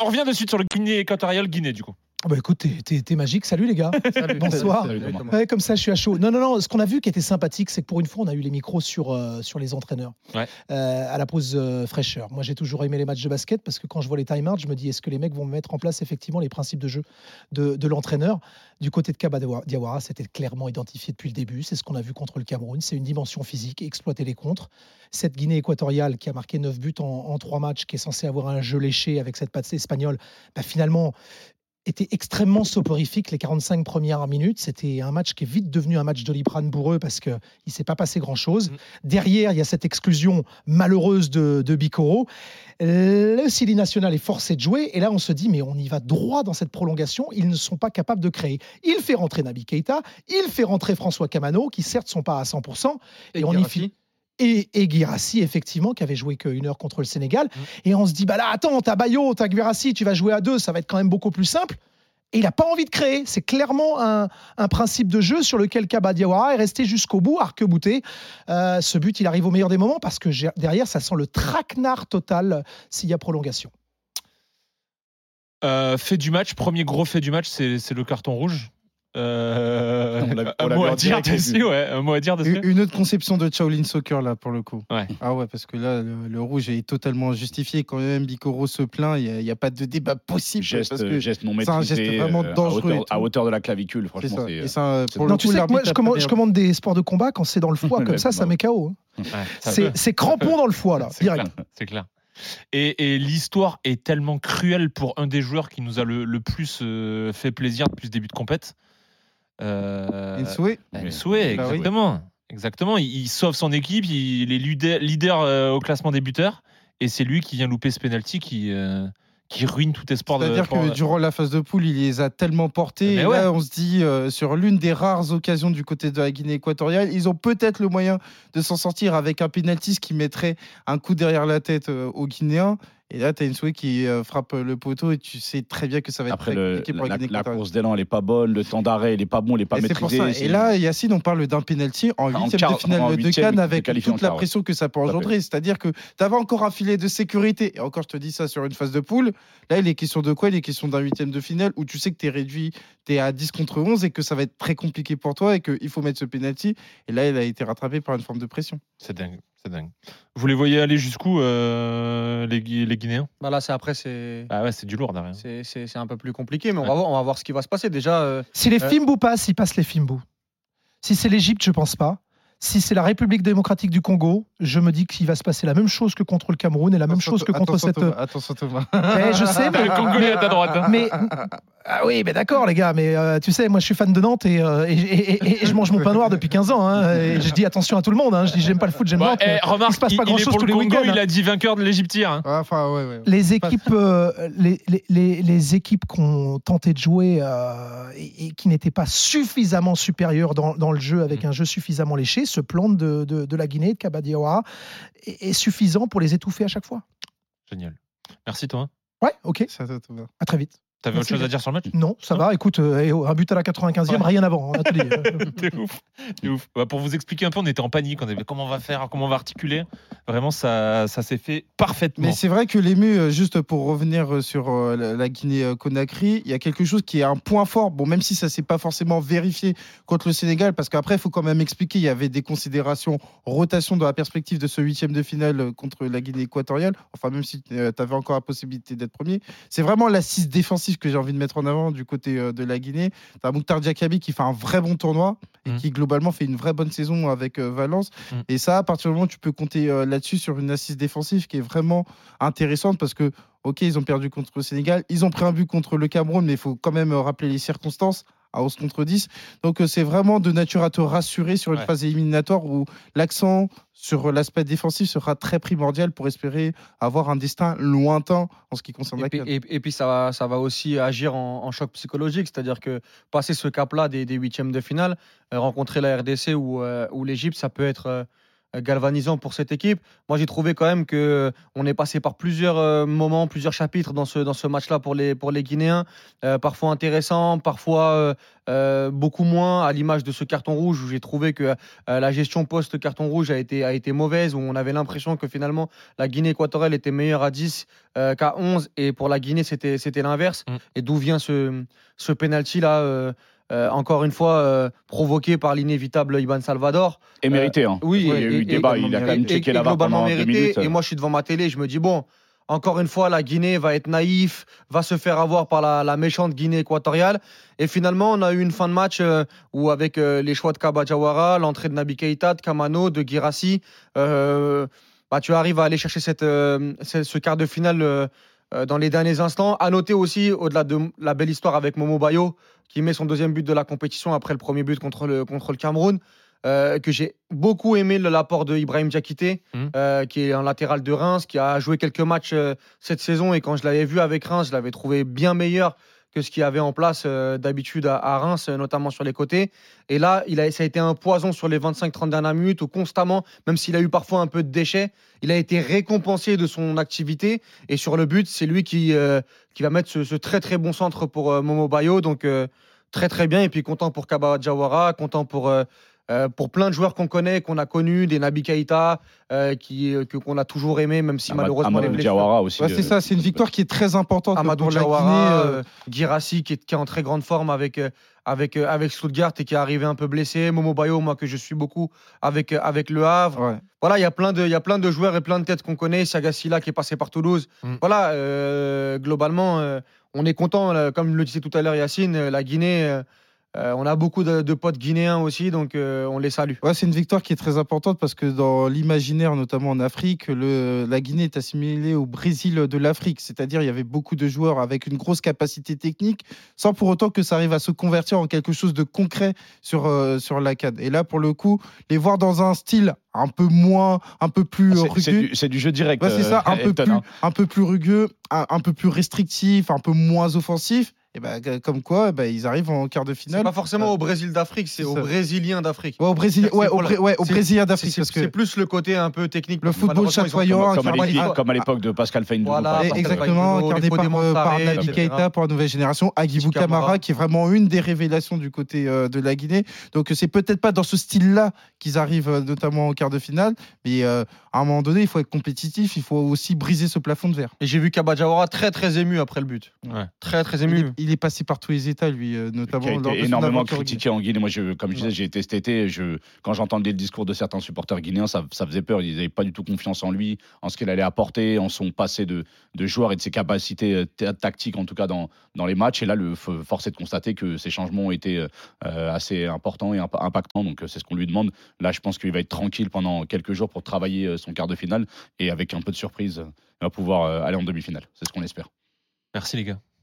on revient de suite sur le Guinée équatorial, Guinée du coup. Ah bah écoute, t'es- magique. Salut les gars. Salut. Bonsoir. Salut, Salut, Thomas. Ouais, comme ça, je suis à chaud. Non, non, non. Ce qu'on a vu qui était sympathique, c'est que pour une fois, on a eu les micros sur, euh, sur les entraîneurs Ouais. Euh, à la pause euh, fraîcheur. Moi, j'ai toujours aimé les matchs de basket parce que quand je vois les time-outs, je me dis est-ce que les mecs vont mettre en place effectivement les principes de jeu de, de l'entraîneur? Du côté de Kaba Diawa- Diawara, c'était clairement identifié depuis le début. C'est ce qu'on a vu contre le Cameroun. C'est une dimension physique, exploiter les contres. Cette Guinée équatoriale qui a marqué 9 buts en, en 3 matchs, qui est censée avoir un jeu léché avec cette patte espagnole, bah, finalement était extrêmement soporifique les 45 premières minutes. C'était un match qui est vite devenu un match d'Oliprane pour eux parce qu'il ne s'est pas passé grand-chose. Mm. Derrière, il y a cette exclusion malheureuse de, de Bicoro. Le Sili National est forcé de jouer et là, on se dit, mais on y va droit dans cette prolongation. Ils ne sont pas capables de créer. Il fait rentrer Nabi Keita, il fait rentrer François Camano, qui certes sont pas à 100%, et, on y finit et, et Guirassy, effectivement, qui avait joué qu'une heure contre le Sénégal. Mm. Et on se dit, bah là, attends, t'as Bayo, t'as Guirassy, tu vas jouer à deux, ça va être quand même beaucoup plus simple. Et il n'a pas envie de créer. C'est clairement un, un principe de jeu sur lequel Kaba Diawara est resté jusqu'au bout, arc-bouté. Euh, ce but, il arrive au meilleur des moments parce que derrière, ça sent le traquenard total euh, s'il y a prolongation. Euh, fait du match, premier gros fait du match, c'est le carton rouge. Euh, un mot à dire dessus, ouais, un mot à dire dessus. Une autre conception de Shaolin Soccer là pour le coup. Ouais. Ah ouais parce que là le, le rouge est totalement justifié quand même Bicoro se plaint il n'y a, pas de débat possible Geste, parce que geste non c'est un maîtrisé. geste vraiment euh, à dangereux hauteur- À hauteur de la clavicule, c'est franchement. ça. c'est- Et ça, euh, pour Non, le tu coup, sais que moi, je commande, je des sports de combat quand c'est dans le foie, comme ça, ça met KO. hein. Ouais, ça C'est crampon dans le foie, là, C'est direct. clair, C'est clair. Et, et l'histoire est tellement cruelle pour un des joueurs qui nous a le, le plus euh, fait plaisir depuis ce début de compète. Euh, Nsoué Nsoué, Bah oui. exactement. Exactement. Il, il sauve son équipe, il est leader, leader, euh, au classement des buteurs, et c'est lui qui vient louper ce penalty qui, euh, qui ruine tout espoir de. C'est-à-dire que durant la phase de poule, il les a tellement portés. Mais et ouais. là, on se dit, euh, sur l'une des rares occasions du côté de la Guinée équatoriale, ils ont peut-être le moyen de s'en sortir avec un penalty qui mettrait un coup derrière la tête euh, aux Guinéens. Et là, tu as une souhait qui euh, frappe le poteau et tu sais très bien que ça va être Après, très le- compliqué pour la, la, course d'élan, elle est pas bonne. Le temps d'arrêt, il est pas bon, il est pas Et pour ça. Et là, Yacine, on parle d'un penalty en huitième de finale de Cannes avec toute la pression que ça peut engendrer. C'est-à-dire que tu avais encore un filet de sécurité. Et encore, je te dis ça sur une phase de poule. Là, il est question de quoi? Il est question d'un huitième de finale où tu sais que tu es réduit, tu es à 10 contre 11 et que ça va être très compliqué pour toi et qu'il faut mettre ce penalty. Et là, il a été rattrapé par une forme de pression. C'est dingue, c'est dingue. Vous les voyez aller jusqu'où, euh, les, Gui- les Guinéens? Bah là, c'est après, c'est. Ah ouais, c'est du lourd derrière. C'est c'est- c'est un peu plus compliqué, mais on, Ouais. va voir, on va voir ce qui va se passer. Déjà, euh, Si les Euh. Fimbou passent, ils passent les Fimbou. Si c'est l'Égypte, je pense pas. Si c'est la République démocratique du Congo, je me dis qu'il va se passer la même chose que contre le Cameroun et la même chose que contre Attention, cette. Thomas, Attention, Thomas. Eh, je sais, mais, Le Congolais à ta droite. hein. mais ah oui, mais d'accord les gars, mais euh, tu sais, moi je suis fan de Nantes et, euh, et- et- et- et je mange mon pain noir depuis 15 ans. hein, et je dis attention à tout le monde. hein, je dis j'aime pas le foot, j'aime Ouais, Nantes. eh, remarque, il se passe il, pas grand-chose pour tous le les Congo, week-ends. il a dit vainqueur de l'Égyptien. hein. Enfin, ouais, ouais. les équipes, euh, les, les- les- les équipes qui ont tenté de jouer euh, et, et qui n'étaient pas suffisamment supérieures dans, dans le jeu, avec Mm. un jeu suffisamment léché, ce plan de, de- de la Guinée, de Kabadiawara, est, est suffisant pour les étouffer à chaque fois. Génial. Merci toi. Ouais, ok, Ça, ça, Thomas. à très vite. T'avais autre chose à dire sur le match? Non, ça va, écoute, euh, un but à la 95e, Ouais. rien avant. Euh, T'es ouf. T'es ouf. Bah, pour vous expliquer un peu, on était en panique. On avait comment on va faire, comment on va articuler? Vraiment, ça, ça s'est fait parfaitement. Mais c'est vrai que l'ému, euh, juste pour revenir euh, sur la- Guinée-Conakry, il y a quelque chose qui est un point fort. Bon, même si ça s'est pas forcément vérifié contre le Sénégal, parce qu'après, il faut quand même expliquer, il y avait des considérations rotation dans la perspective de ce huitième de finale contre la Guinée équatoriale. Enfin, même si tu avais encore la possibilité d'être premier. C'est vraiment l'assise défensive que j'ai envie de mettre en avant du côté euh, de la Guinée. T'as Mouktar Diakabi qui fait un vrai bon tournoi et Mhm. qui globalement fait une vraie bonne saison avec euh, Valence. Mhm. Et ça, à partir du moment où tu peux compter euh, là-dessus sur une assise défensive qui est vraiment intéressante parce que, ok, ils ont perdu contre le Sénégal, ils ont pris un but contre le Cameroun, mais il faut quand même rappeler les circonstances à 11 contre 10. Donc euh, c'est vraiment de nature à te rassurer sur une Ouais. phase éliminatoire où l'accent sur l'aspect défensif sera très primordial pour espérer avoir un destin lointain en ce qui concerne Et la puis, et- et puis ça, va, ça va aussi agir en, en choc psychologique, c'est-à-dire que passer ce cap-là des, des huitièmes de finale, euh, rencontrer la RDC ou, euh, ou l'Égypte, ça peut être euh, galvanisant pour cette équipe. Moi, j'ai trouvé quand même que euh, on est passé par plusieurs euh, moments, plusieurs chapitres dans ce, dans ce match-là pour les, pour les Guinéens. Euh, parfois intéressant, parfois euh, euh, beaucoup moins, à l'image de ce carton rouge où j'ai trouvé que euh, la gestion post-carton rouge a été, a été mauvaise, où on avait l'impression que finalement la Guinée équatoriale était meilleure à 10 euh, qu'à 11, et pour la Guinée, c'était c'était l'inverse. Mm. Et d'où vient ce, ce penalty-là euh, euh, encore une fois euh, provoqué par l'inévitable Iban Salvador. Et mérité. hein. Oui, il y a eu et- débat. et- Il a quand même checké la globalement pendant deux mérité. minutes. Et moi, je suis devant ma télé, je me dis bon, encore une fois, la Guinée va être naïf, va se faire avoir par la, la méchante Guinée équatoriale. Et finalement, on a eu une fin de match euh, où, avec euh, les choix de Kaba Jawara, l'entrée de Nabi Keita, de Kamano, de Girassi, euh, bah, tu arrives à aller chercher cette, euh, ce quart de finale euh, euh, dans les derniers instants. À noter aussi, au-delà de la belle histoire avec Momo Bayo, qui met son deuxième but de la compétition après le premier but contre le, contre le Cameroun, euh, que j'ai beaucoup aimé le- l'apport de Ibrahim Diakité, Mhm. euh, qui est un latéral de Reims, qui a joué quelques matchs euh, cette saison. Et quand je l'avais vu avec Reims, je l'avais trouvé bien meilleur ce qu'il avait en place euh, d'habitude à, Reims, euh, notamment sur les côtés. Et là, il a, ça a été un poison sur les 25-30 dernières minutes où constamment, même s'il a eu parfois un peu de déchets, il a été récompensé de son activité. Et sur le but, c'est lui qui, euh, qui va mettre ce, très très bon centre pour Momo Bayo. Donc très très bien. Et puis content pour Kaba Jawara, content pour, euh, pour plein de joueurs qu'on connaît, qu'on a connus, des Nabi Keita, euh, qui, euh, que- qu'on a toujours aimé, même si malheureusement. les Amadou Diawara aussi. Ouais, c'est ça, c'est une victoire qui est très importante Amadou Diawara, euh, Guirassy qui est, qui est en très grande forme avec, avec, avec Stuttgart et qui est arrivé un peu blessé. Momo Bayo, moi que je suis beaucoup avec, avec Le Havre. ouais. Voilà, il y a plein de, il y a plein de joueurs et plein de têtes qu'on connaît. Sagasila qui est passé par Toulouse. Mm. Voilà, euh, globalement, euh, on est content. Comme le disait tout à l'heure Yacine, la Guinée, euh, on a beaucoup de, de potes guinéens aussi, donc euh, on les salue. Ouais, c'est une victoire qui est très importante parce que dans l'imaginaire, notamment en Afrique, le, la Guinée est assimilée au Brésil de l'Afrique. C'est-à-dire, il y avait beaucoup de joueurs avec une grosse capacité technique, sans pour autant que ça arrive à se convertir en quelque chose de concret sur, euh, sur la CAD. Et là, pour le coup, les voir dans un style un peu moins, un peu plus Ah, c'est- du, jeu direct. Ouais, c'est ça, un peu, Elton, plus, hein. un peu plus rugueux, un, un peu plus restrictif, un peu moins offensif. Et que- comme quoi, ben, ils arrivent en quart de C'est finale. pas forcément au Brésil d'Afrique, c'est ça. Brésiliens d'Afrique. Ouais, au Brésil, ouais, au, Bré- ouais, au Brésilien d'Afrique. c'est- parce que c'est plus le côté un peu technique. Le football chatoyant, Comme, à l'époque- comme à l'époque de Pascal Feindou. Voilà, exactement, incarné par, euh, par Nabi. Keita pour la nouvelle génération, Agibou Camara. Camara, qui est vraiment une des révélations du côté euh, de la Guinée. Donc, c'est peut-être pas dans ce style-là qu'ils arrivent, euh, notamment en quart de finale, mais euh, à un moment donné, il faut être compétitif, il faut aussi briser ce plafond de verre. Et j'ai vu Kabadjawara très très ému après le but. Ouais. Très très ému. il est passé par tous les états, lui, euh, qui notamment a lors de été son énormément critiqué en Guinée. Moi, je, comme je disais, j'ai été cet été. Je, quand j'entendais le discours de certains supporters guinéens, ça, ça faisait peur. Ils n'avaient pas du tout confiance en lui, en ce qu'il allait apporter, en son passé de, de joueur et de ses capacités euh, ta- tactiques, en tout cas dans, dans les matchs. Et là, le force est de constater que ces changements ont été euh, assez importants et imp- impactants. Donc, c'est ce qu'on lui demande. Là, je pense qu'il va être tranquille pendant quelques jours pour travailler son quart de finale et avec un peu de surprise, il va pouvoir aller en demi-finale. C'est ce qu'on espère. Merci les gars.